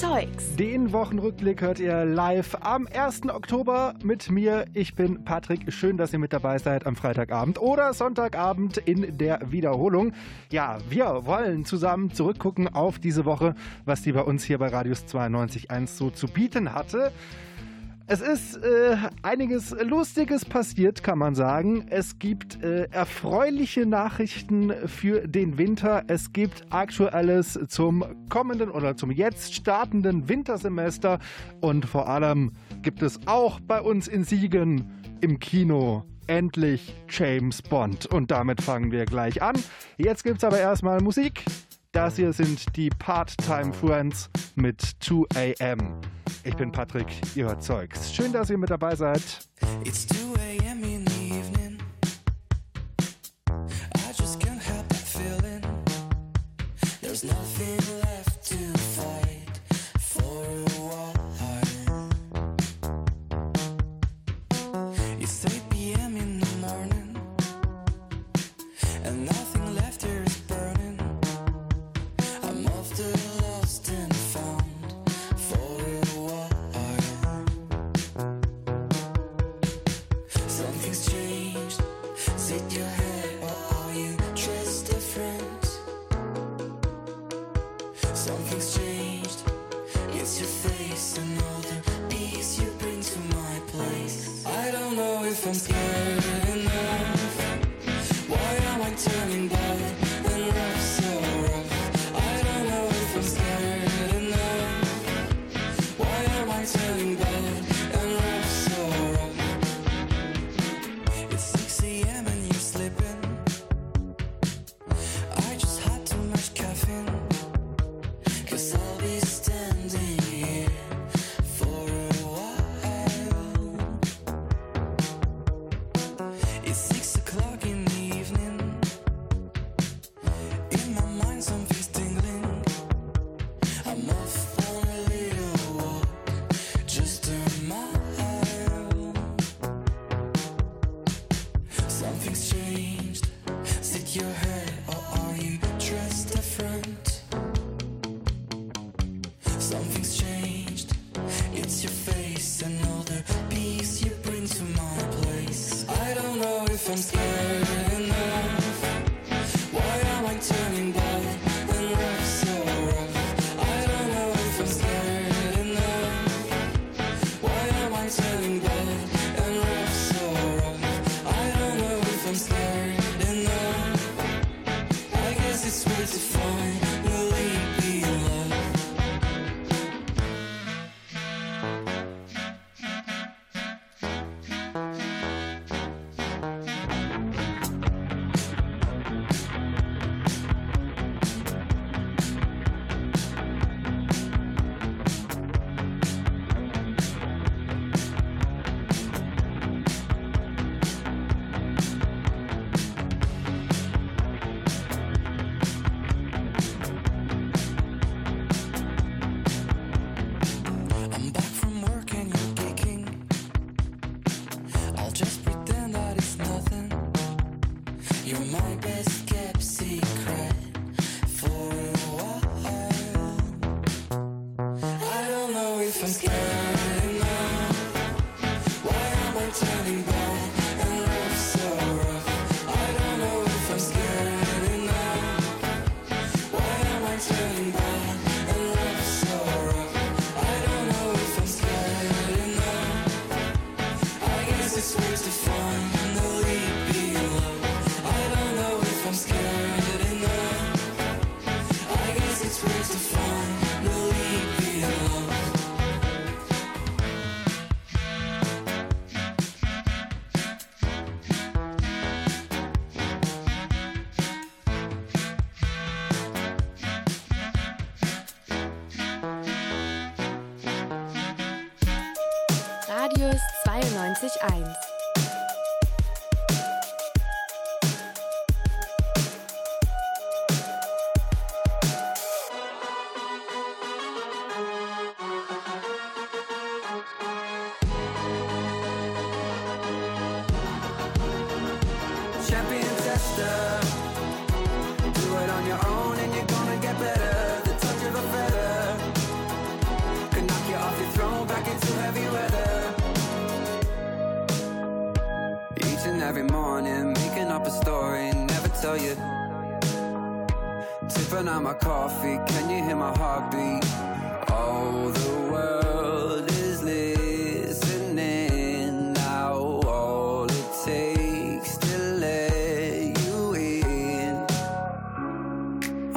Zeugs. Den Wochenrückblick hört ihr live am 1. Oktober mit mir. Ich bin Patrick. Schön, dass ihr mit dabei seid am Freitagabend oder Sonntagabend in der Wiederholung. Ja, wir wollen zusammen zurückgucken auf diese Woche, was die bei uns hier bei Radius 92.1 so zu bieten hatte. Es ist äh, einiges Lustiges passiert, kann man sagen. Es gibt äh, erfreuliche Nachrichten für den Winter. Es gibt Aktuelles zum kommenden oder zum jetzt startenden Wintersemester. Und vor allem gibt es auch bei uns in Siegen im Kino endlich James Bond. Und damit fangen wir gleich an. Jetzt gibt es aber erstmal Musik. Das hier sind die Part-Time Friends mit 2am. Ich bin Patrick, ihr Zeugs. Schön, dass ihr mit dabei seid. It's 2am in the evening. I just can't help that feeling. There's nothing left.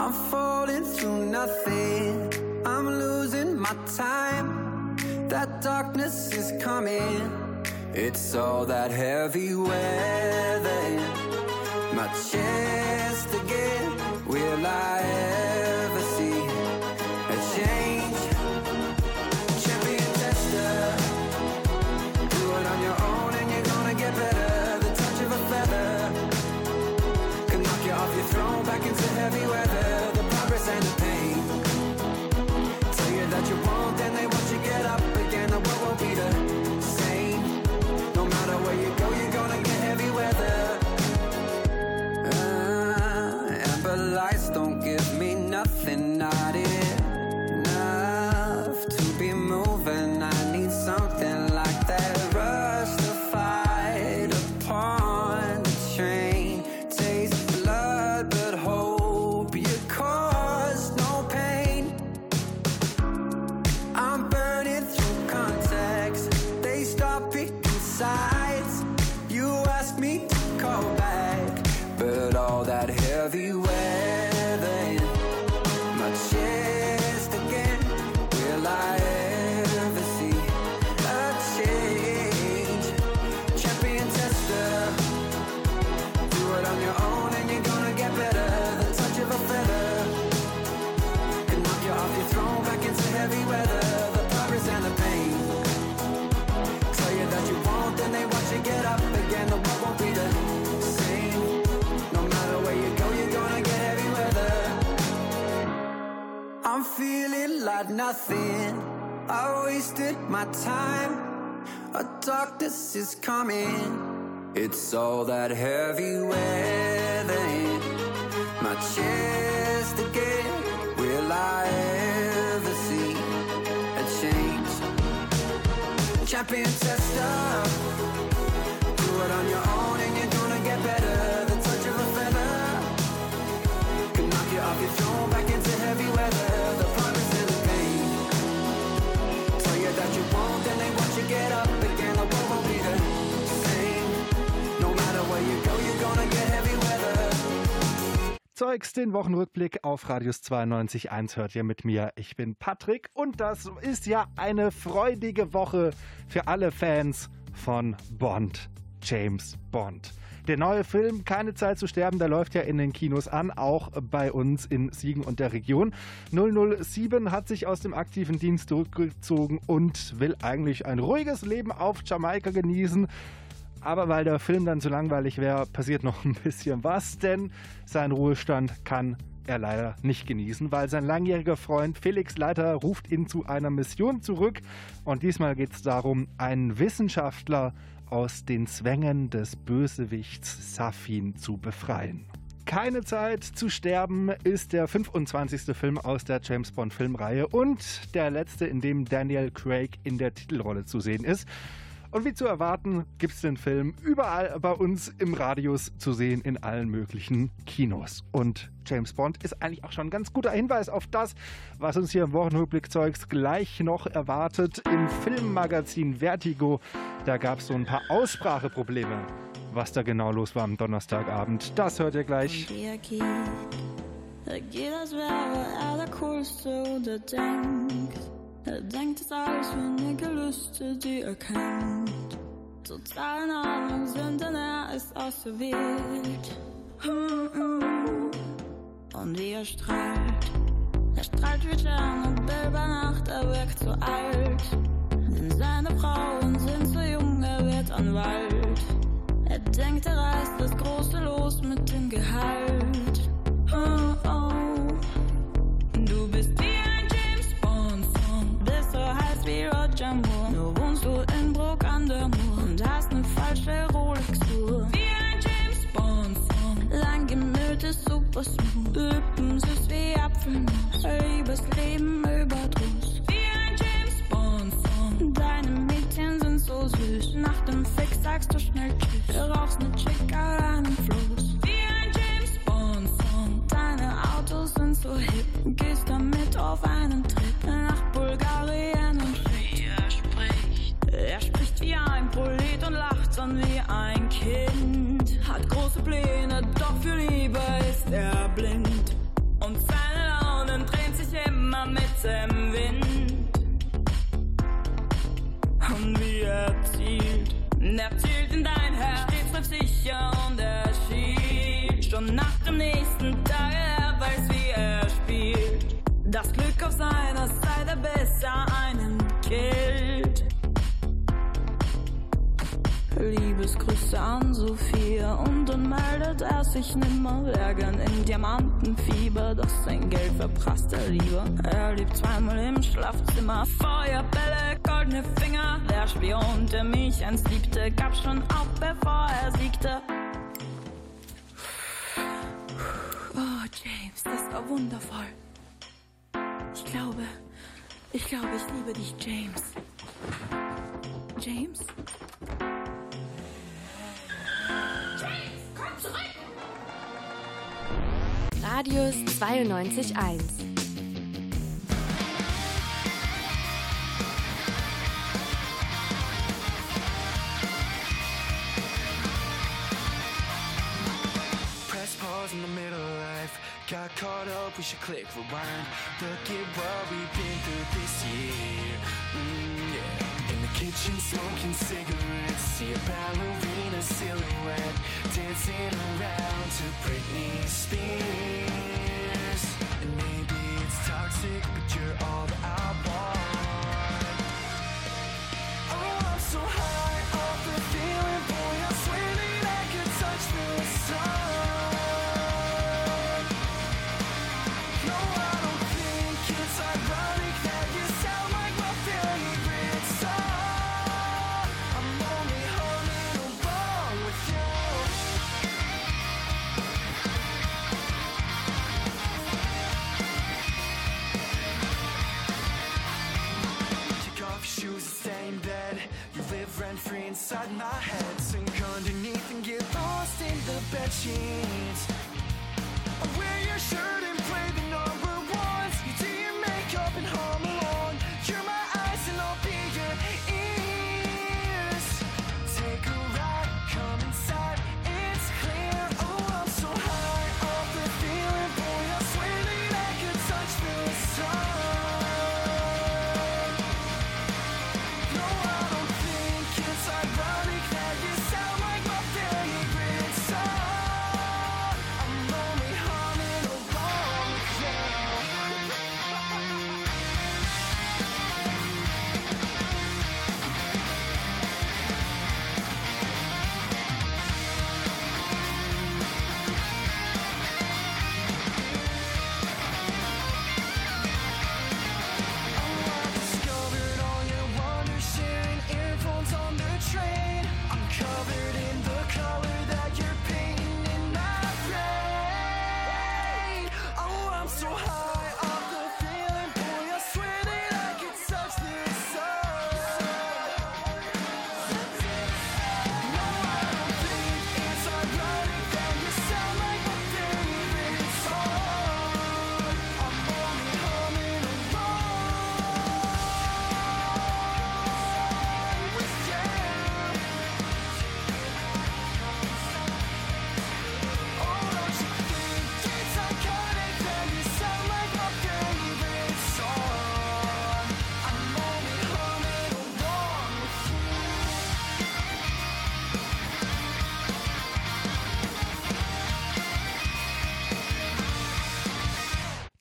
I'm falling through nothing. I'm losing my time. That darkness is coming. It's all that heavy weather. My chest again. Will I I'm feeling like nothing. I wasted my time. A darkness is coming. It's all that heavy weather my chest again. Will I ever see a change? Champion tester. Do it on your own Zeugs, den Wochenrückblick auf Radius 92.1 hört ihr mit mir. Ich bin Patrick und das ist ja eine freudige Woche für alle Fans von Bond. James Bond. Der neue Film Keine Zeit zu sterben, der läuft ja in den Kinos an, auch bei uns in Siegen und der Region. 007 hat sich aus dem aktiven Dienst zurückgezogen und will eigentlich ein ruhiges Leben auf Jamaika genießen. Aber weil der Film dann zu langweilig wäre, passiert noch ein bisschen was, denn seinen Ruhestand kann er leider nicht genießen, weil sein langjähriger Freund Felix Leiter ruft ihn zu einer Mission zurück. Und diesmal geht es darum, einen Wissenschaftler aus den Zwängen des Bösewichts Safin zu befreien. Keine Zeit zu sterben ist der 25. Film aus der James Bond Filmreihe und der letzte, in dem Daniel Craig in der Titelrolle zu sehen ist. Und wie zu erwarten, gibt es den Film überall bei uns im Radius zu sehen in allen möglichen Kinos. Und James Bond ist eigentlich auch schon ein ganz guter Hinweis auf das, was uns hier im Wochenrückblick-Zeugs gleich noch erwartet. Im Filmmagazin Vertigo, da gab es so ein paar Ausspracheprobleme. Was da genau los war am Donnerstagabend, das hört ihr gleich. Dirki. Det gillas väl alla kurser det tänkt Jag tänkte alles för mycket lustigt jag kan Totalen av synden är ist ausserviert mm -mm. Und wie er strahlt. Er strahlt wie und über Nacht Er wirkt so alt. Denn seine Frauen sind so jung Er wird Anwalt. Er denkt, er reißt das große Los mit dem Gehalt. Du bist wie ein James Bond Bist so heiß wie Roger Moore. Nur wohnst du in Bruck an der falsche Rolex-Uhr Wie ein James Bond ist super smooth. Lippen süß wie Apfelmus. Liebesleben überdruss. Wie ein James Bond Song. Deine Mädchen sind so süß. Nach dem Fix sagst du schnell Tschüss. Du rauchst ne Chick an einem Fluss. Wie ein James Bond Song. Deine Autos sind so hip. Gehst damit auf einen Trip dann wie ein Kind. Hat große Pläne, doch für Liebe ist er blind. Und seine Launen drehen sich immer mit dem Wind. Und wie er zielt, er zielt in dein Herz, stets treffsicher und er schielt. Schon nach dem nächsten Tag, er weiß, wie er spielt. Das Glück auf seiner Seite besser einen Liebesgrüße an Sophia und dann meldet er sich nimmer. Wär gern im Diamantenfieber, doch sein Geld verprasst er lieber. Er liebt zweimal im Schlafzimmer, Feuerbälle, goldene Finger. Der Spion, der mich einst liebte, gab schon auf, bevor er siegte. Oh, James, das war wundervoll. Ich glaube, ich glaube, ich liebe dich, James. James? Radius 92.1. Press pause in the middle of life. Got caught up, we should click rewind. Look at what we've been through this year. Mm, yeah. Kitchen, smoking cigarettes. See a ballerina silhouette dancing around to Britney Spears. Inside my head. Sink underneath and get lost in the bed sheets. I Wear your shirt and play the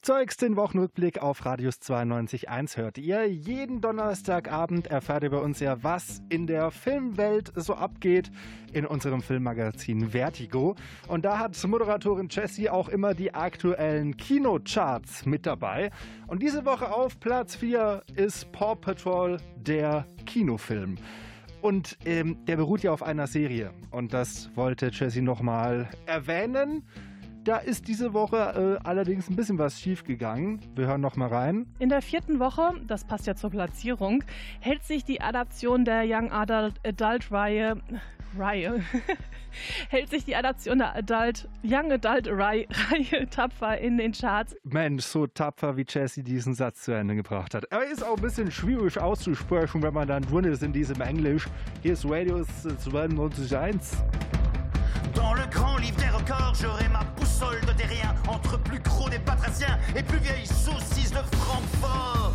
Zeugs den Wochenrückblick auf Radius 92.1 hört ihr. Jeden Donnerstagabend erfahrt ihr bei uns ja, was in der Filmwelt so abgeht in unserem Filmmagazin Vertigo. Und da hat Moderatorin Jessie auch immer die aktuellen Kinocharts mit dabei. Und diese Woche auf Platz 4 ist Paw Patrol, der Kinofilm. Und ähm, der beruht ja auf einer Serie. Und das wollte Jessie nochmal erwähnen. Da ist diese Woche äh, allerdings ein bisschen was schief gegangen. Wir hören noch mal rein. In der vierten Woche, das passt ja zur Platzierung, hält sich die Adaption der Young Adult, Adult Reihe Reihe hält sich die Adaption der Adult, Young Adult Reihe, Reihe tapfer in den Charts. Mensch, so tapfer wie Jesse diesen Satz zu Ende gebracht hat. Aber ist auch ein bisschen schwierig auszusprechen, wenn man dann drin ist in diesem Englisch. Hier ist Radius 92.1. Dans le grand livre des records, j'aurai ma boussole de terrien entre plus gros des batraciens et plus vieilles saucisses de Francfort.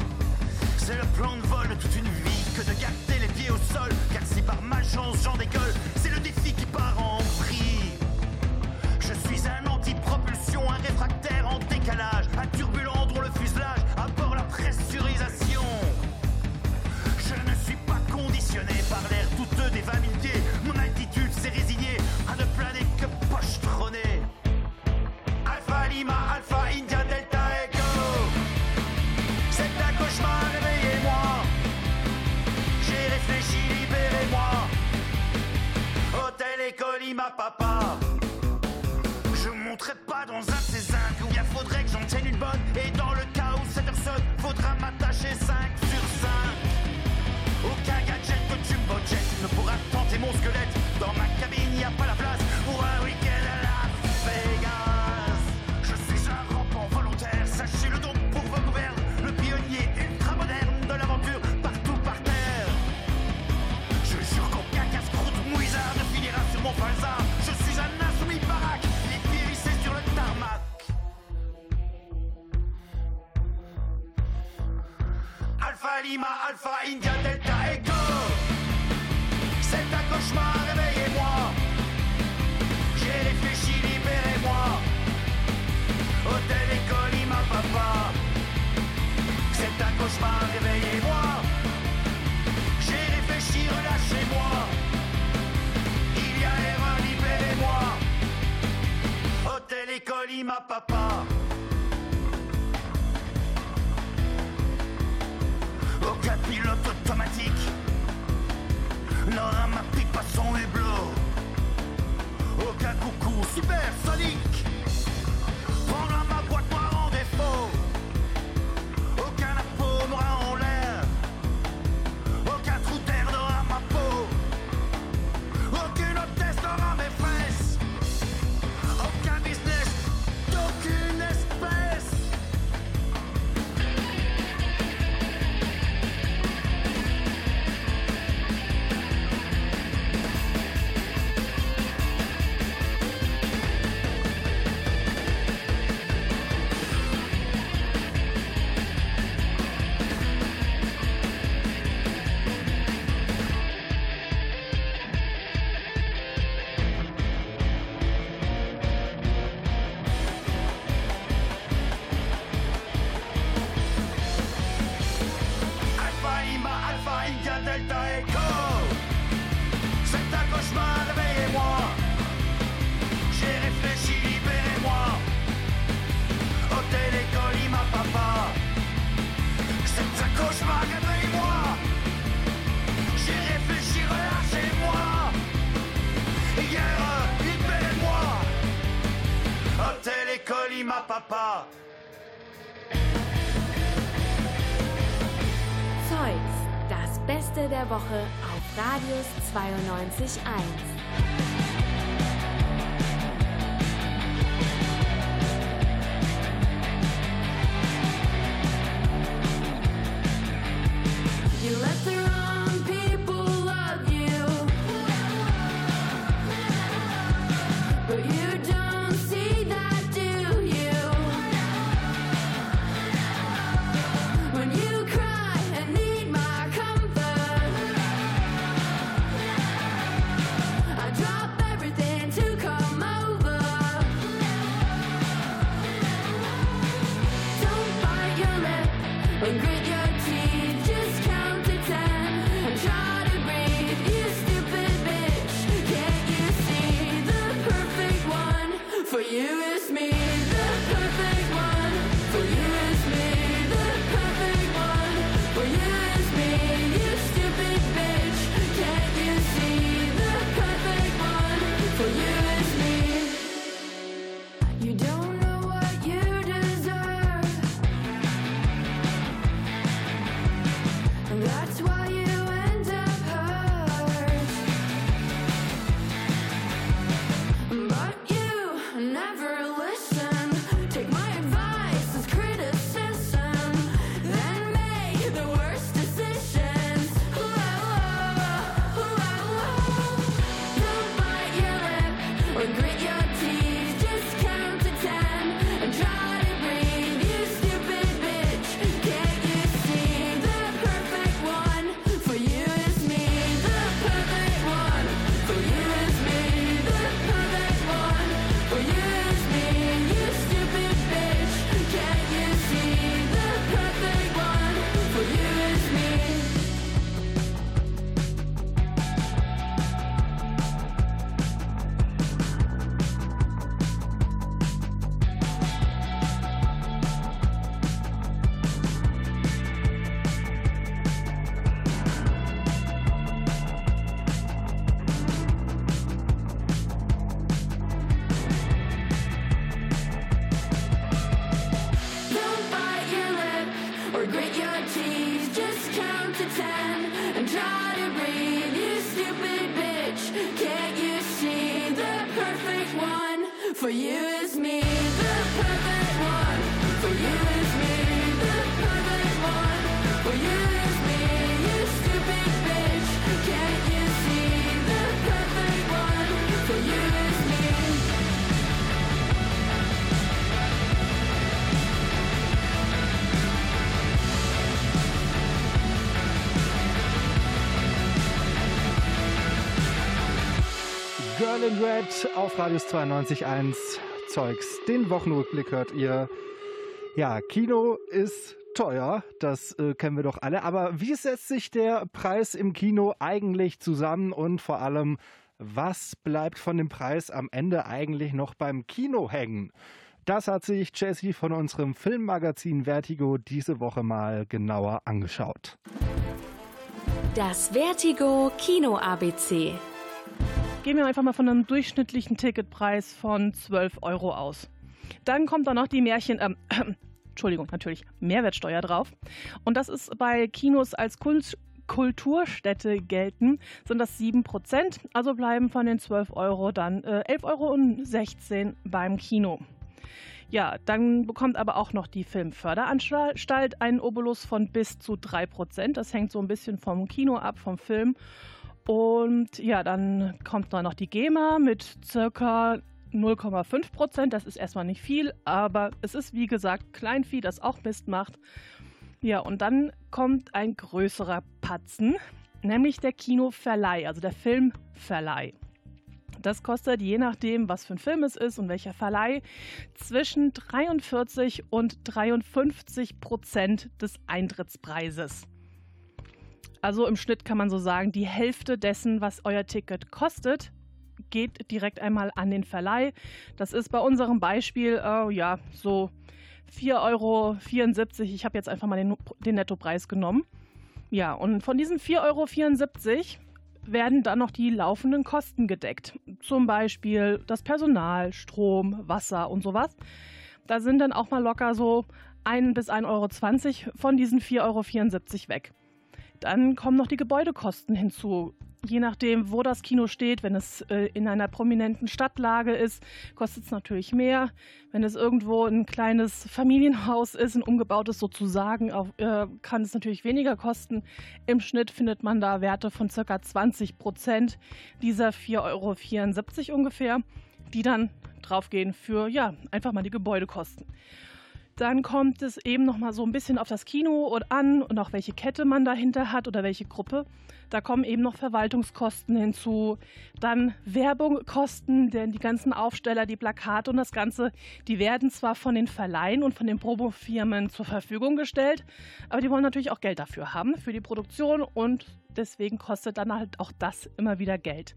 C'est le plan de vol de toute une vie que de garder les pieds au sol. Car si par malchance j'en décolle, c'est le défi qui part en vrille. Je suis un anti-propulsion, un réfractaire en décalage, un turbulent dont le fuselage aborde la pressurisation. Je ne suis pas conditionné par l'air douteux des 20 000 Alpha India Delta Echo. C'est un cauchemar, réveillez-moi. J'ai réfléchi, libérez-moi. Hôtel École, Lima, papa. Je monterai pas dans un de ces zincs où bien faudrait que j'en tienne une bonne. Et dans le cas où cette personne faudra m'attacher 5 sur 5. Aucun gadget que tu me ne pourra tenter mon squelette. Dans ma cabine, y a pas la place pour un week-end Je suis un insoumis baraque, pieds vissés sur le tarmac. Alpha Lima, Alpha India Delta Echo. C'est un cauchemar, réveillez-moi. J'ai réfléchi, libérez-moi. Hôtel École, Lima, papa. C'est un cauchemar, réveillez-moi. J'ai réfléchi, relâchez-moi. École, Lima, papa. Aucun pilote automatique n'aura ma pipe à son hublot. Aucun coucou supersonique prendra Hôtel École, Lima, papa. Zeugs, das Beste der Woche auf Radius 92.1. You let the Girl Red auf Radius 92.1 Zeugs. Den Wochenrückblick hört ihr. Ja, Kino ist teuer, das äh, kennen wir doch alle. Aber wie setzt sich der Preis im Kino eigentlich zusammen und vor allem, was bleibt von dem Preis am Ende eigentlich noch beim Kino hängen? Das hat sich Jessie von unserem Filmmagazin Vertigo diese Woche mal genauer angeschaut. Das Vertigo Kino ABC. Gehen wir einfach mal von einem durchschnittlichen Ticketpreis von 12 Euro aus. Dann kommt da noch die Märchen, ähm, Entschuldigung, natürlich Mehrwertsteuer drauf. Und das ist bei Kinos als Kult Kulturstätte gelten, sind das 7%. Also bleiben von den 12 Euro dann äh, 11,16 Euro beim Kino. Ja, dann bekommt aber auch noch die Filmförderanstalt einen Obolus von bis zu 3%. Das hängt so ein bisschen vom Kino ab, vom Film. Und ja, dann kommt da noch die GEMA mit circa 0,5 Prozent. Das ist erstmal nicht viel, aber es ist wie gesagt Kleinvieh, das auch Mist macht. Ja, und dann kommt ein größerer Patzen, nämlich der Kinoverleih, also der Filmverleih. Das kostet, je nachdem, was für ein Film es ist und welcher Verleih, zwischen 43 und 53 Prozent des Eintrittspreises. Also im Schnitt kann man so sagen, die Hälfte dessen, was euer Ticket kostet, geht direkt einmal an den Verleih. Das ist bei unserem Beispiel äh, ja so 4,74 Euro. Ich habe jetzt einfach mal den, den Nettopreis genommen. Ja, und von diesen 4,74 Euro werden dann noch die laufenden Kosten gedeckt. Zum Beispiel das Personal, Strom, Wasser und sowas. Da sind dann auch mal locker so 1 bis 1,20 Euro von diesen 4,74 Euro weg. Dann kommen noch die Gebäudekosten hinzu. Je nachdem, wo das Kino steht, wenn es äh, in einer prominenten Stadtlage ist, kostet es natürlich mehr. Wenn es irgendwo ein kleines Familienhaus ist, ein umgebautes sozusagen, äh, kann es natürlich weniger kosten. Im Schnitt findet man da Werte von ca. 20 Prozent dieser 4,74 Euro ungefähr, die dann draufgehen für ja, einfach mal die Gebäudekosten. Dann kommt es eben noch mal so ein bisschen auf das Kino an und auch welche Kette man dahinter hat oder welche Gruppe. Da kommen eben noch Verwaltungskosten hinzu, dann Werbungkosten, denn die ganzen Aufsteller, die Plakate und das Ganze, die werden zwar von den Verleihen und von den Probofirmen zur Verfügung gestellt, aber die wollen natürlich auch Geld dafür haben, für die Produktion und deswegen kostet dann halt auch das immer wieder Geld.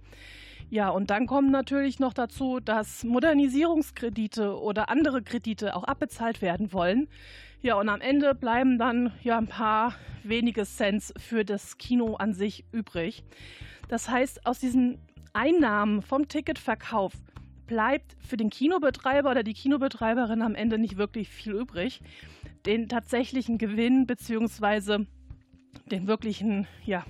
Ja, und dann kommen natürlich noch dazu, dass Modernisierungskredite oder andere Kredite auch abbezahlt werden wollen. Ja, und am Ende bleiben dann ja ein paar wenige Cents für das Kino an sich übrig. Das heißt, aus diesen Einnahmen vom Ticketverkauf bleibt für den Kinobetreiber oder die Kinobetreiberin am Ende nicht wirklich viel übrig. Den tatsächlichen Gewinn bzw. den wirklichen, ja,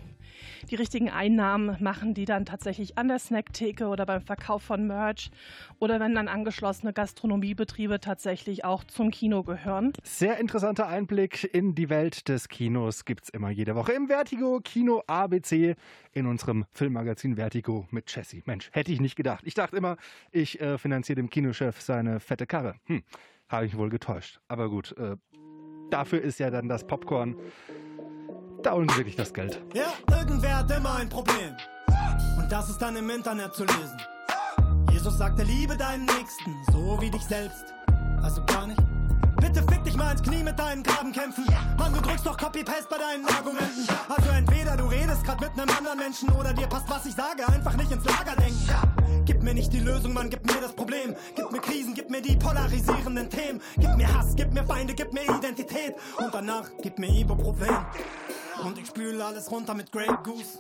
die richtigen Einnahmen machen, die dann tatsächlich an der Snacktheke oder beim Verkauf von Merch oder wenn dann angeschlossene Gastronomiebetriebe tatsächlich auch zum Kino gehören. Sehr interessanter Einblick in die Welt des Kinos gibt es immer jede Woche im Vertigo Kino ABC in unserem Filmmagazin Vertigo mit Jessie. Mensch, hätte ich nicht gedacht. Ich dachte immer, ich äh, finanziere dem Kinochef seine fette Karre. Hm, habe ich wohl getäuscht. Aber gut, äh, dafür ist ja dann das Popcorn da holen sie wirklich das Geld. Ja, irgendwer hat immer ein Problem. Und das ist dann im Internet zu lesen. Jesus sagte, liebe deinen Nächsten, so wie dich selbst. Also gar nicht. Bitte fick dich mal ins Knie mit deinen Grabenkämpfen. Mann, du drückst doch Copy-Paste bei deinen Argumenten. Also entweder du redest grad mit einem anderen Menschen oder dir passt, was ich sage, einfach nicht ins Lager denken. Gib mir nicht die Lösung, Mann, gib mir das Problem. Gib mir Krisen, gib mir die polarisierenden Themen. Gib mir Hass, gib mir Feinde, gib mir Identität. Und danach gib mir Ibuprofen. Und ich spül alles runter mit Grey Goose.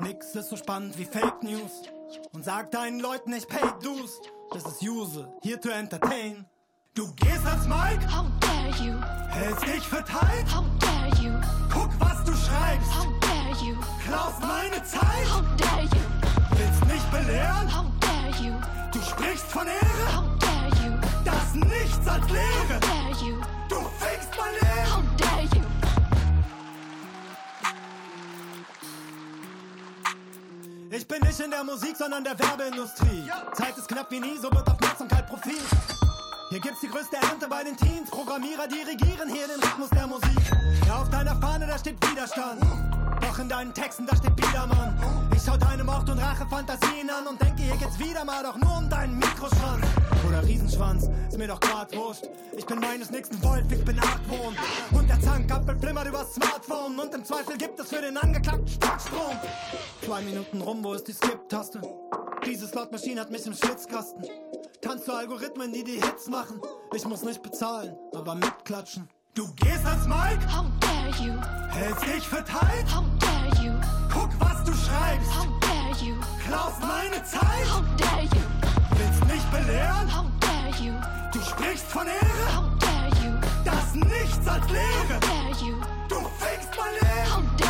Nix ist so spannend wie Fake News. Und sag deinen Leuten, ich pay dues. Das ist Use, here to entertain. Du gehst als Mike, How dare you? hältst dich für tight, How dare you? Guck, was du schreibst. How dare you? Klaust meine Zeit. How dare you? Willst mich belehren? How dare you? Du sprichst von Ehre. How dare you? Das nichts als How Lehre. dare you? Du fickst mein Leben. How dare Ich bin nicht in der Musik, sondern der Werbeindustrie. Zeit ist knapp wie nie, so wird Aufmerksamkeit Profit. Hier gibt's die größte Ernte bei den Teens. Programmierer dirigieren hier den Rhythmus der Musik. Ja, auf deiner Fahne, da steht Widerstand. Doch in deinen Texten, da steht Biedermann. Ich schau deine Mord- und Rache-Fantasien an und denke, hier geht's wieder mal doch nur um deinen Mikroschwanz. Oder Riesenschwanz, ist mir doch grad wurscht. Ich bin meines nächsten Wolf, ich bin Argwohn. Und der Zankapfel flimmert übers Smartphone. Und im Zweifel gibt es für den Angeklagten Starkstrom. Zwei Minuten rum, wo ist die Skip-Taste? Diese Slotmaschine hat mich im Schwitzkasten. Tanzt zu Algorithmen, die die Hits machen. Ich muss nicht bezahlen, aber mitklatschen. Du gehst ans Mike, How dare you? hältst dich für tight. How? Guck, was du schreibst. How dare you? Klaust meine Zeit. How dare you? Willst mich belehren? How dare you? Du sprichst von Ehre. How dare you? Das nichts als How Lehre. dare you? Du fickst mein Leben. How dare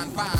fine, fine.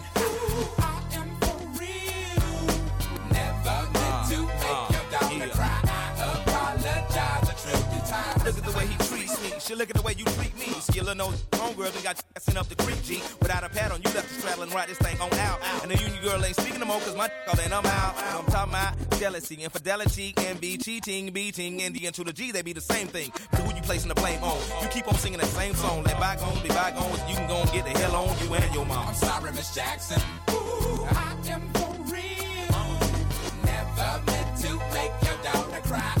The you look at the way you treat me. Skillin' those homegirls and got you up the creek, G. Without a pad on, you left the straddle and ride this thing on out. And the union girl ain't speaking no more, cause my all in, I'm out. I'm talking about jealousy, infidelity, envy, cheating, beating, and the to the G, they be the same thing. So who you placing the blame on? You keep on singing that same song. Let bygones be bygones, you can go and get the hell on you and your mom. I'm sorry, Miss Jackson. Ooh, I am for real. Never meant to make your daughter cry.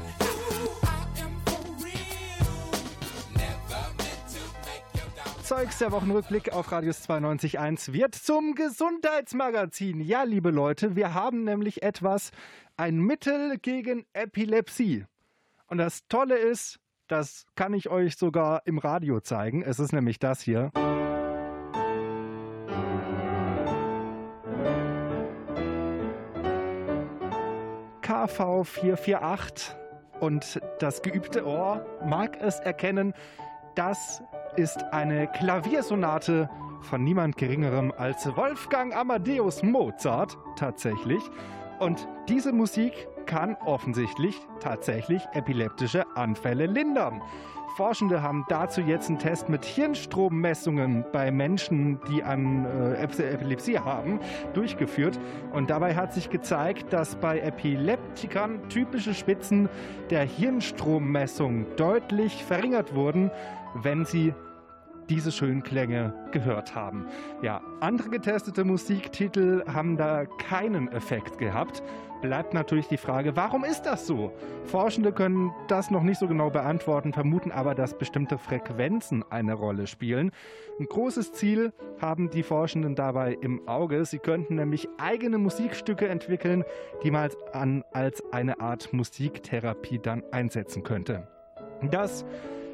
Zeugs der Wochenrückblick auf Radius 92.1 wird zum Gesundheitsmagazin. Ja, liebe Leute, wir haben nämlich etwas, ein Mittel gegen Epilepsie. Und das Tolle ist, das kann ich euch sogar im Radio zeigen. Es ist nämlich das hier. KV 448 und das geübte Ohr mag es erkennen, das ist eine Klaviersonate von niemand Geringerem als Wolfgang Amadeus Mozart tatsächlich. Und diese Musik kann offensichtlich tatsächlich epileptische Anfälle lindern. Forschende haben dazu jetzt einen Test mit Hirnstrommessungen bei Menschen, die an äh, Epilepsie haben, durchgeführt. Und dabei hat sich gezeigt, dass bei Epileptikern typische Spitzen der Hirnstrommessung deutlich verringert wurden, wenn sie diese schönen Klänge gehört haben. Ja, andere getestete Musiktitel haben da keinen Effekt gehabt. Bleibt natürlich die Frage, warum ist das so? Forschende können das noch nicht so genau beantworten, vermuten aber, dass bestimmte Frequenzen eine Rolle spielen. Ein großes Ziel haben die Forschenden dabei im Auge. Sie könnten nämlich eigene Musikstücke entwickeln, die man als, an, als eine Art Musiktherapie dann einsetzen könnte. Das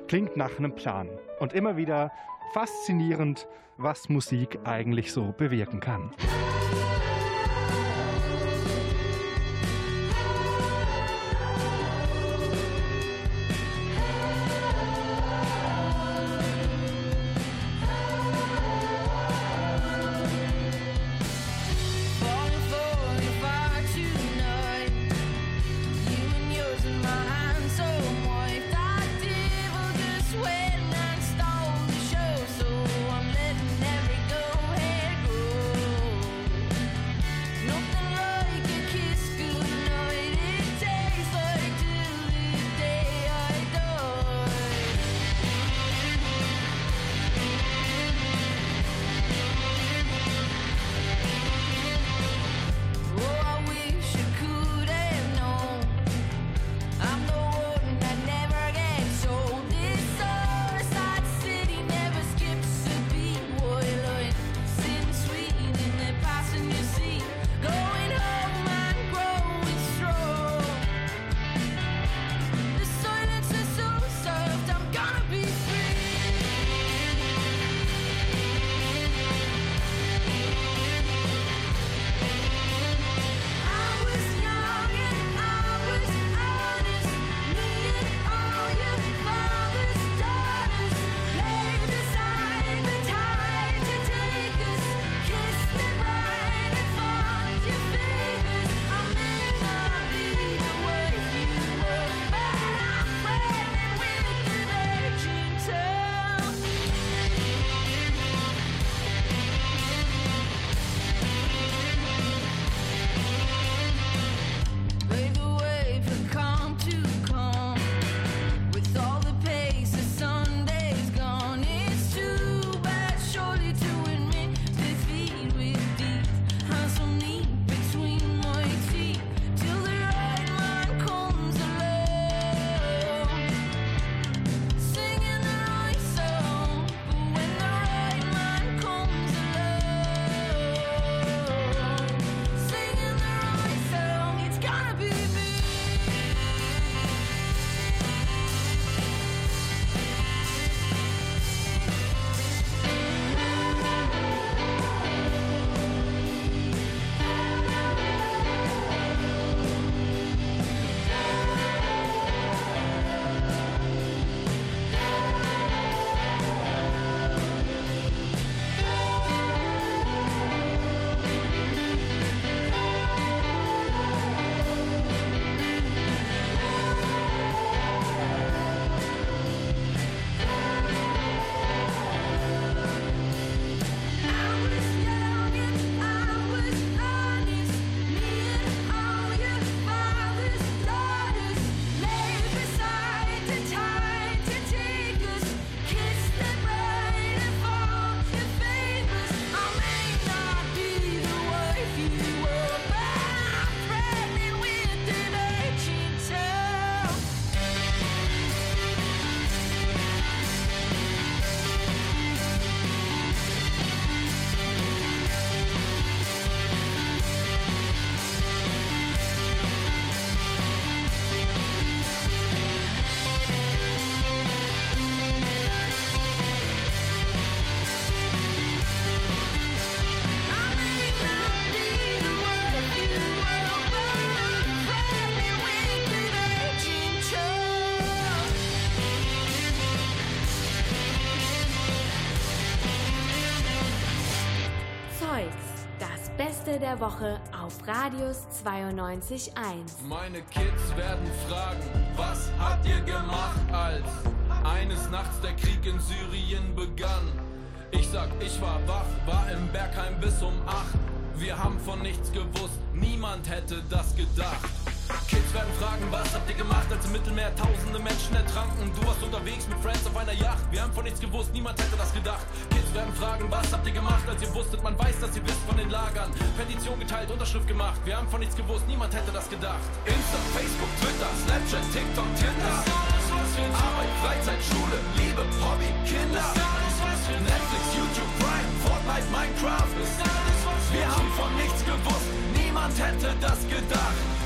klingt nach einem Plan. Und immer wieder faszinierend, was Musik eigentlich so bewirken kann. Der Woche auf Radius 92.1. Meine Kids werden fragen, was habt ihr gemacht, als eines Nachts der Krieg in Syrien begann? Ich sag, ich war wach, war im Bergheim bis um acht. Wir haben von nichts gewusst, niemand hätte das gedacht. Kids werden fragen, was habt ihr gemacht, als im Mittelmeer tausende Menschen ertranken? Du warst unterwegs mit Friends auf einer Yacht. Wir haben von nichts gewusst, niemand hätte das gedacht. Kids werden fragen, was habt ihr gemacht, als ihr wusstet, man weiß, dass ihr wisst von den Lagern. Petition geteilt, Unterschrift gemacht. Wir haben von nichts gewusst, niemand hätte das gedacht. Insta, Facebook, Twitter, Snapchat, TikTok, Tinder. Arbeit, Freizeit, Schule, Liebe, Hobby, Kinder. Netflix, YouTube, Prime, Fortnite, Minecraft. Wir haben von nichts gewusst, niemand hätte das gedacht.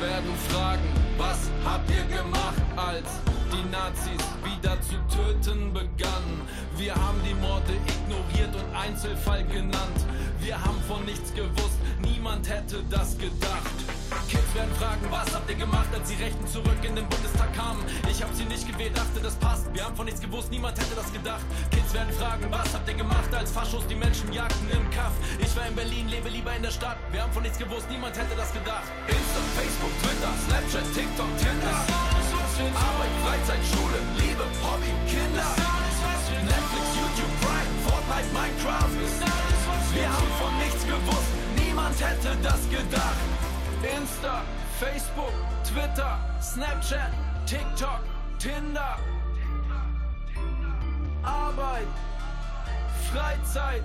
Werden fragen, was habt ihr gemacht, als die Nazis wieder zu töten begannen? Wir haben die Morde ignoriert und Einzelfall genannt. Wir haben von nichts gewusst, niemand hätte das gedacht. Kids werden fragen, was habt ihr gemacht, als die Rechten zurück in den Bundestag kamen? Ich hab sie nicht gewählt, dachte, das passt. Wir haben von nichts gewusst, niemand hätte das gedacht. Kids werden fragen, was habt ihr gemacht, als Faschos die Menschen jagten im Kaff? Ich war in Berlin, lebe lieber in der Stadt. Wir haben von nichts gewusst, niemand hätte das gedacht. Insta, Facebook, Twitter, Snapchat, TikTok, Tinder. Arbeit, Freizeit, Schule, Liebe, Hobby, Kinder. Netflix, YouTube, Prime, Fortnite, Minecraft. Wir haben von nichts gewusst, niemand hätte das gedacht. Insta, Facebook, Twitter, Snapchat, TikTok, Tinder. Arbeit, Freizeit,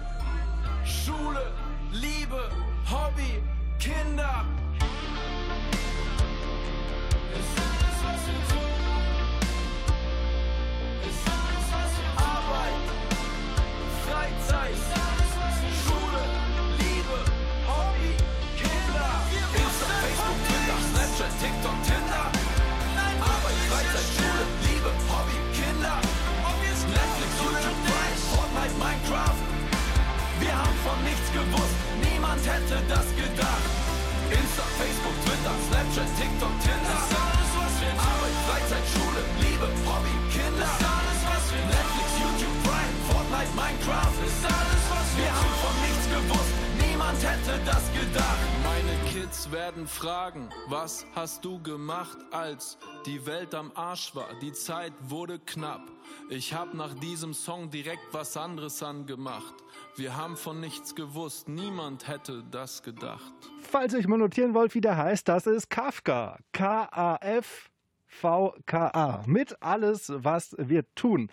Schule, Liebe, Hobby, Kinder. Arbeit, von nichts gewusst, niemand hätte das gedacht. Insta, Facebook, Twitter, Snapchat, TikTok, Tinder. Arbeit, Freizeit, Schule, Liebe, Hobby, Kinder. Netflix, YouTube, Prime, Fortnite, Minecraft. Wir haben von nichts gewusst, niemand hätte das gedacht. Meine Kids werden fragen, was hast du gemacht, als die Welt am Arsch war, die Zeit wurde knapp. Ich hab nach diesem Song direkt was anderes angemacht. Wir haben von nichts gewusst, niemand hätte das gedacht. Falls ihr euch mal notieren wollt, wie der heißt, das ist Kafka. K-A-F. VKA. Mit alles, was wir tun.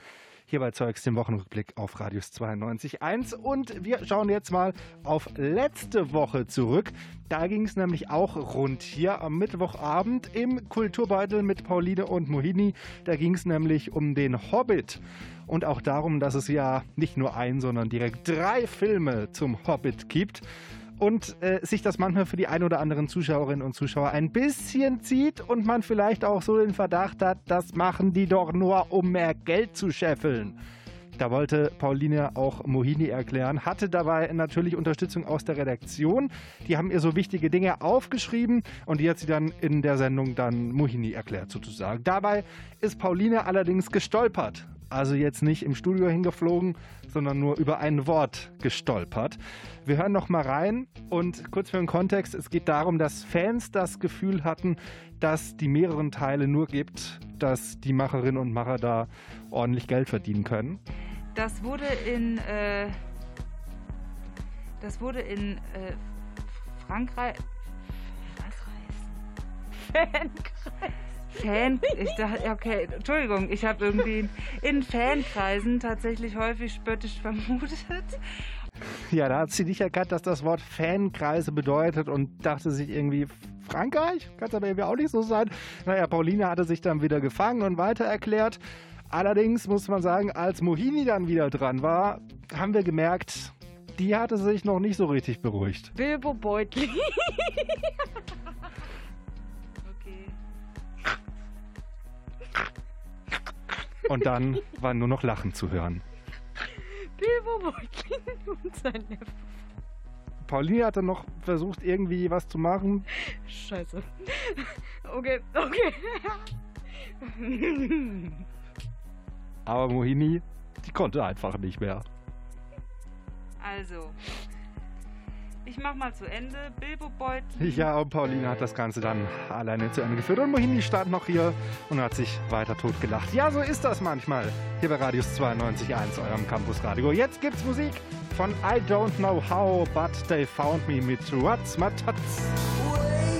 Hier bei Zeugs, dem Wochenrückblick auf Radius 92.1. Und wir schauen jetzt mal auf letzte Woche zurück. Da ging es nämlich auch rund hier am Mittwochabend im Kulturbeutel mit Pauline und Mohini. Da ging es nämlich um den Hobbit. Und auch darum, dass es ja nicht nur ein, sondern direkt drei Filme zum Hobbit gibt und äh, sich das manchmal für die ein oder anderen Zuschauerinnen und Zuschauer ein bisschen zieht und man vielleicht auch so den Verdacht hat, das machen die doch nur, um mehr Geld zu scheffeln. Da wollte Pauline auch Mohini erklären, hatte dabei natürlich Unterstützung aus der Redaktion. Die haben ihr so wichtige Dinge aufgeschrieben und die hat sie dann in der Sendung dann Mohini erklärt sozusagen. Dabei ist Pauline allerdings gestolpert. Also jetzt nicht im Studio hingeflogen, sondern nur über ein Wort gestolpert. Wir hören noch mal rein und kurz für den Kontext, es geht darum, dass Fans das Gefühl hatten, dass die mehreren Teile nur gibt, dass die Macherinnen und Macher da ordentlich Geld verdienen können. Das wurde in äh, das wurde in äh, Frankreich was heißt Fan, ich dachte, okay, Entschuldigung, ich habe irgendwie in Fankreisen tatsächlich häufig spöttisch vermutet. Ja, da hat sie nicht erkannt, dass das Wort Fankreise bedeutet und dachte sich irgendwie, Frankreich? Kann es aber irgendwie auch nicht so sein. Naja, Pauline hatte sich dann wieder gefangen und weiter erklärt. Allerdings muss man sagen, als Mohini dann wieder dran war, haben wir gemerkt, die hatte sich noch nicht so richtig beruhigt. Bilbo Beutli. Und dann war nur noch Lachen zu hören. Bilbo Beutlin und sein Neffe. Pauline hatte noch versucht, irgendwie was zu machen. Scheiße. Okay, okay. Aber Mohini, die konnte einfach nicht mehr. Also, Ich mach mal zu Ende. Bilbo Beutlin. Ja, und Pauline hat das Ganze dann alleine zu Ende geführt. Und Mohini stand noch hier und hat sich weiter totgelacht. Ja, so ist das manchmal hier bei Radius 92.1, eurem Campusradio. Jetzt gibt's Musik von I Don't Know How, But They Found Me mit What's My Tots.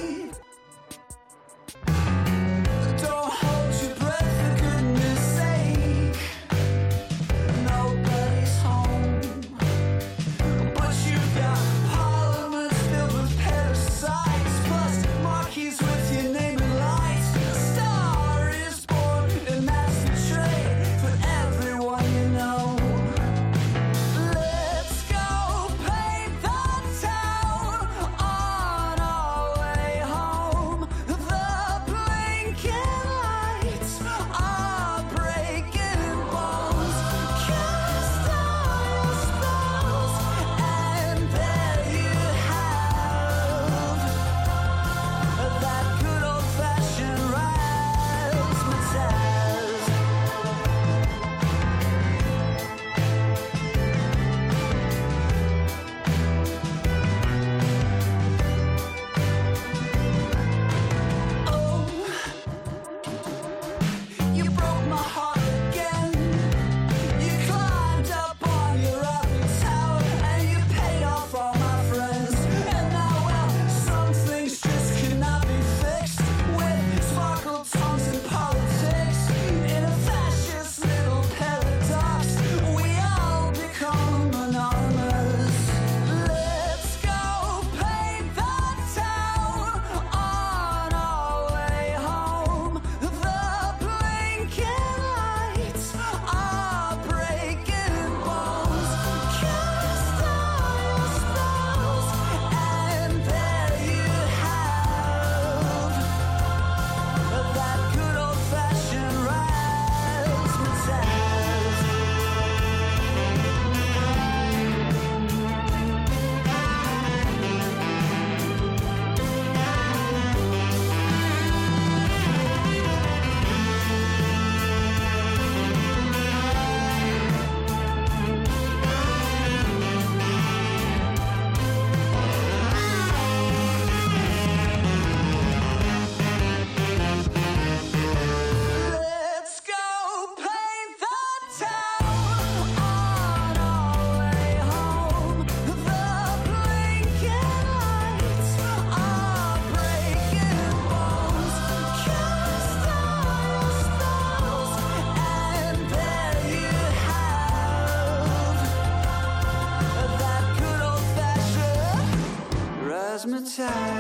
time.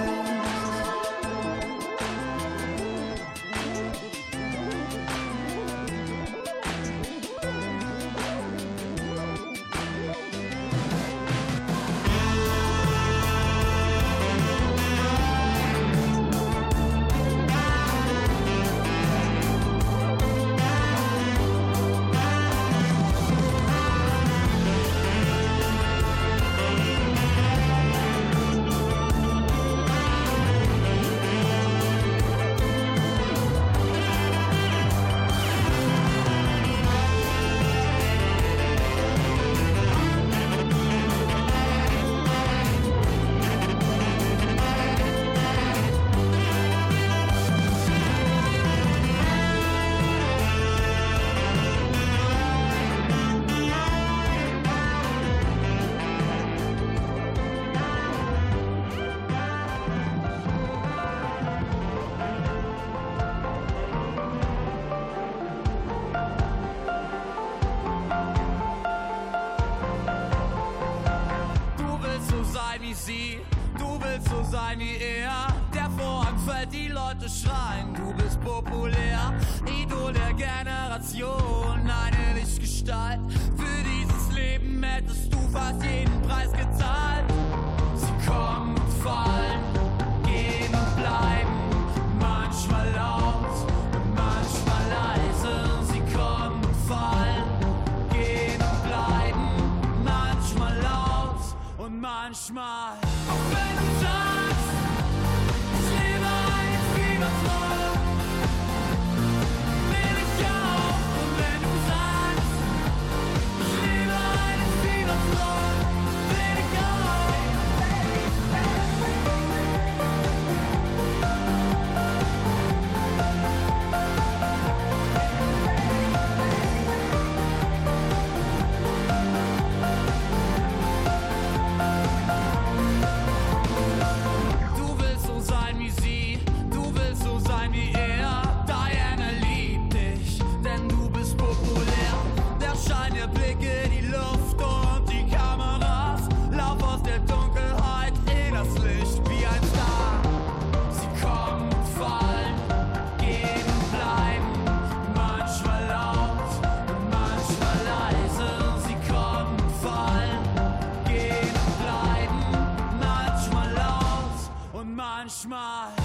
Sein wie er. Der Vorhang fällt, die Leute schreien, du bist populär. Idol der Generation, eine Lichtgestalt. Für dieses Leben hättest du fast jeden Preis gezahlt. Sie kommen und fallen, gehen und bleiben. Manchmal laut, manchmal leise. Sie kommen und fallen, gehen und bleiben. Manchmal laut und manchmal. my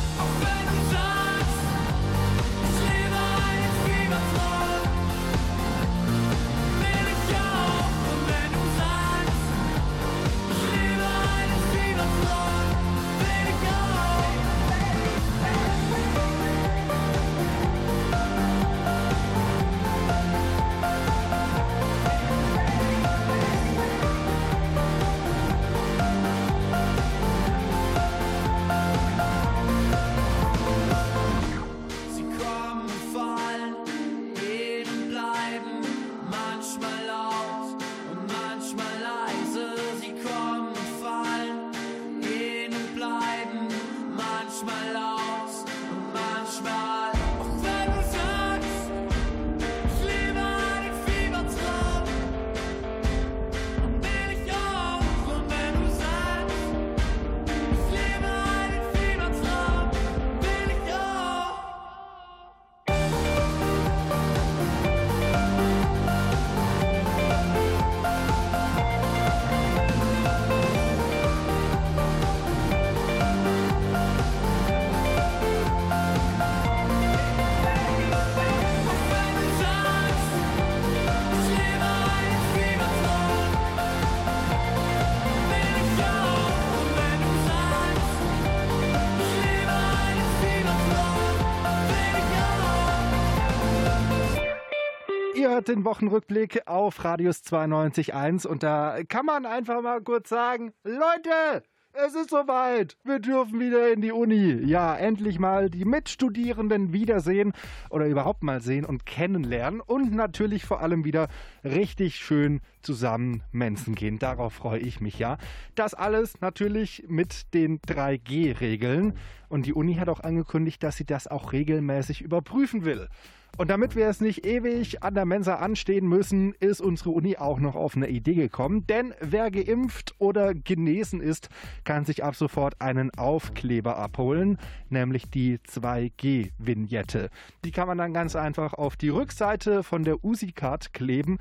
den Wochenrückblick auf Radius 92.1 und da kann man einfach mal kurz sagen, Leute, es ist soweit. Wir dürfen wieder in die Uni. Ja, endlich mal die Mitstudierenden wiedersehen oder überhaupt mal sehen und kennenlernen und natürlich vor allem wieder richtig schön zusammen Mensen gehen. Darauf freue ich mich ja. Das alles natürlich mit den 3G-Regeln und die Uni hat auch angekündigt, dass sie das auch regelmäßig überprüfen will. Und damit wir es nicht ewig an der Mensa anstehen müssen, ist unsere Uni auch noch auf eine Idee gekommen. Denn wer geimpft oder genesen ist, kann sich ab sofort einen Aufkleber abholen, nämlich die 2G-Vignette. Die kann man dann ganz einfach auf die Rückseite von der USI-Card kleben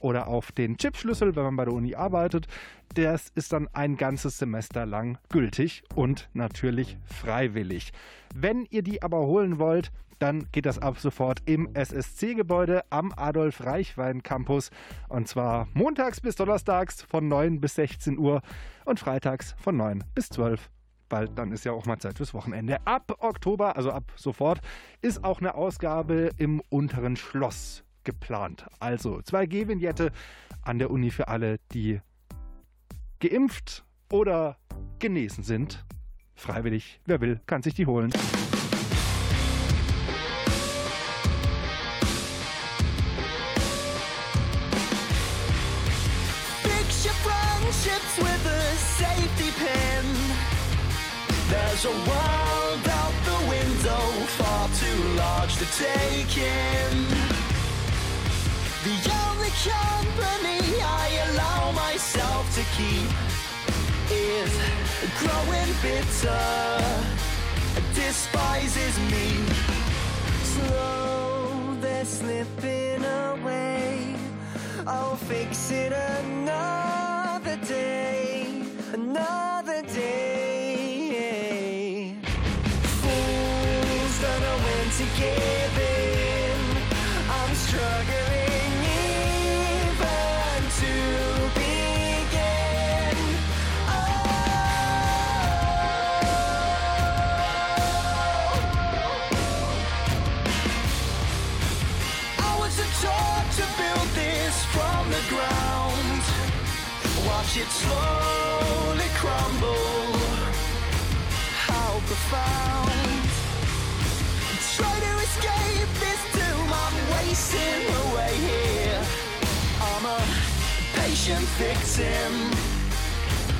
oder auf den Chipschlüssel, wenn man bei der Uni arbeitet. Das ist dann ein ganzes Semester lang gültig und natürlich freiwillig. Wenn ihr die aber holen wollt, dann geht das ab sofort im SSC-Gebäude am Adolf-Reichwein-Campus. Und zwar montags bis donnerstags von 9 bis 16 Uhr und freitags von 9 bis 12 weil dann ist ja auch mal Zeit fürs Wochenende. Ab Oktober, also ab sofort, ist auch eine Ausgabe im unteren Schloss geplant. Also 2G-Vignette an der Uni für alle, die geimpft oder genesen sind. Freiwillig, wer will, kann sich die holen. There's a world out the window far too large to take in. The only company I allow myself to keep is growing bitter, despises me. Slow, they're slipping away. I'll fix it another day, another day. Watch it slowly crumble. How profound. Victim.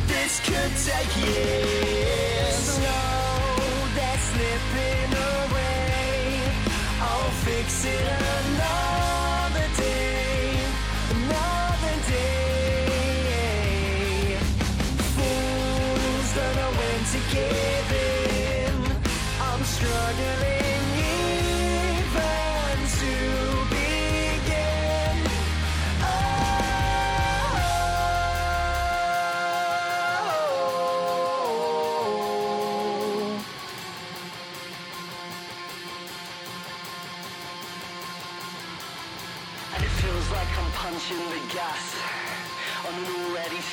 This could take years. Slow, they're slipping away. I'll fix it another day, another day. Fools don't know when to give in. I'm struggling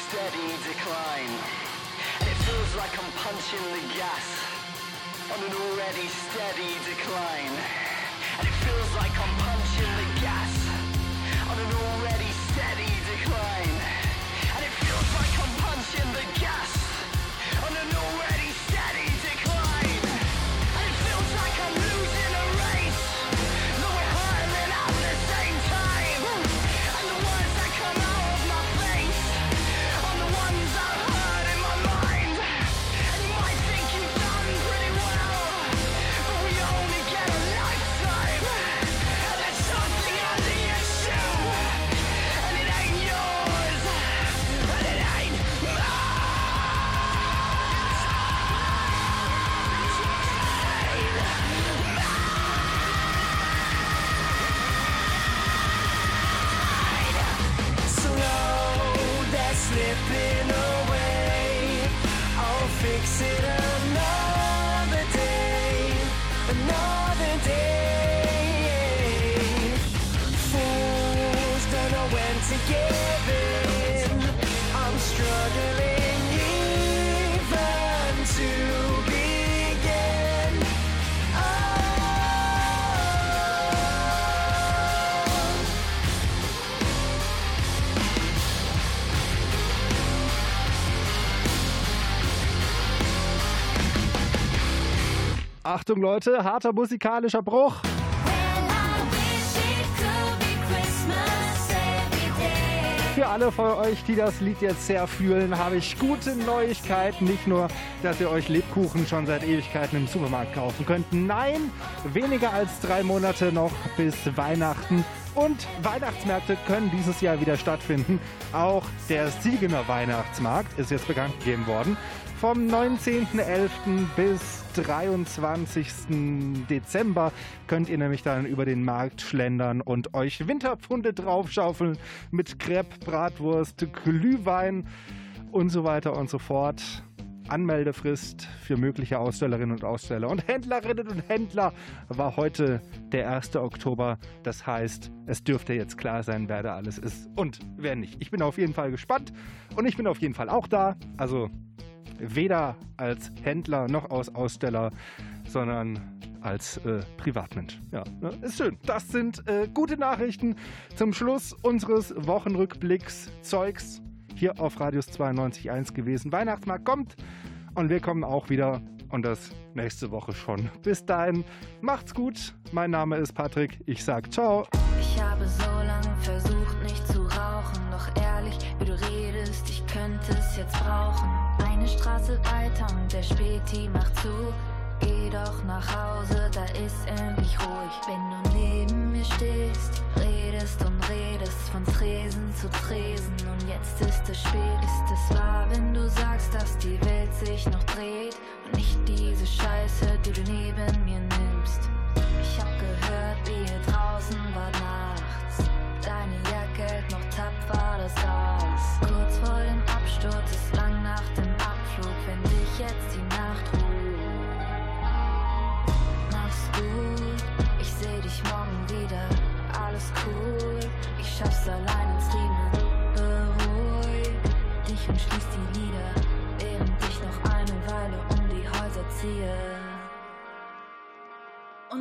steady decline. And it feels like I'm punching the gas on an already steady decline. And it feels like I'm punching the gas on an already steady decline. And it feels like I'm punching the gas Achtung Leute, harter musikalischer Bruch. Für alle von euch, die das Lied jetzt sehr fühlen, habe ich gute Neuigkeiten. Nicht nur, dass ihr euch Lebkuchen schon seit Ewigkeiten im Supermarkt kaufen könnt. Nein, weniger als drei Monate noch bis Weihnachten. Und Weihnachtsmärkte können dieses Jahr wieder stattfinden. Auch der Siegener Weihnachtsmarkt ist jetzt bekannt gegeben worden. Vom 19.11. bis 23. Dezember könnt ihr nämlich dann über den Markt schlendern und euch Winterpfunde draufschaufeln mit Crepe, Bratwurst, Glühwein und so weiter und so fort. Anmeldefrist für mögliche Ausstellerinnen und Aussteller und Händlerinnen und Händler war heute der 1. Oktober. Das heißt, es dürfte jetzt klar sein, wer da alles ist und wer nicht. Ich bin auf jeden Fall gespannt und ich bin auf jeden Fall auch da. Also weder als Händler noch als Aussteller, sondern als äh, Privatmensch. Ja, ne? ist schön. Das sind äh, gute Nachrichten zum Schluss unseres Wochenrückblicks Zeugs hier auf Radius 92.1 gewesen. Weihnachtsmarkt kommt und wir kommen auch wieder und das nächste Woche schon. Bis dahin, macht's gut. Mein Name ist Patrick. Ich sag ciao. Ich habe so lange versucht, nicht zu rauchen. Doch ehrlich, wie du redest, ich könnte es jetzt brauchen. Eine Straße weiter und der Späti macht zu. Geh doch nach Hause, da ist endlich ruhig. Wenn du neben mir stehst, redest und redest von Tresen zu Tresen. Und jetzt ist es spät. Ist es wahr, wenn du sagst, dass die Welt sich noch dreht? Und nicht diese Scheiße, die du neben mir nimmst. Ich hab gehört, wie ihr draußen war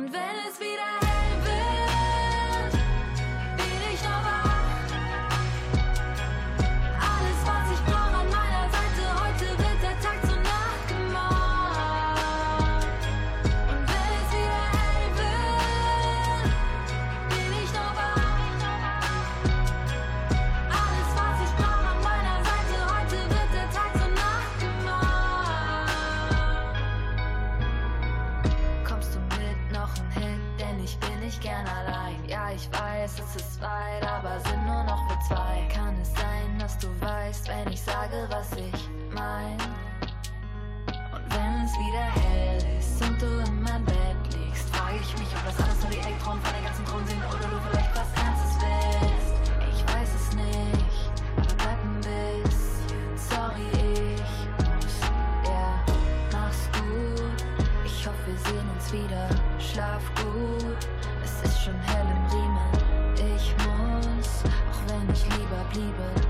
Und wenn sage, was ich mein? Und wenn es wieder hell ist und du in mein Bett liegst, frage ich mich, ob das alles nur die Elektronen von der ganzen Thron sind oder du vielleicht was Ernstes willst. Ich weiß es nicht, aber bleib ein bisschen. Sorry, ich muss, ja, mach's gut. Ich hoffe, wir sehen uns wieder. Schlaf gut, es ist schon hell im Riemen. Ich muss, auch wenn ich lieber bliebe,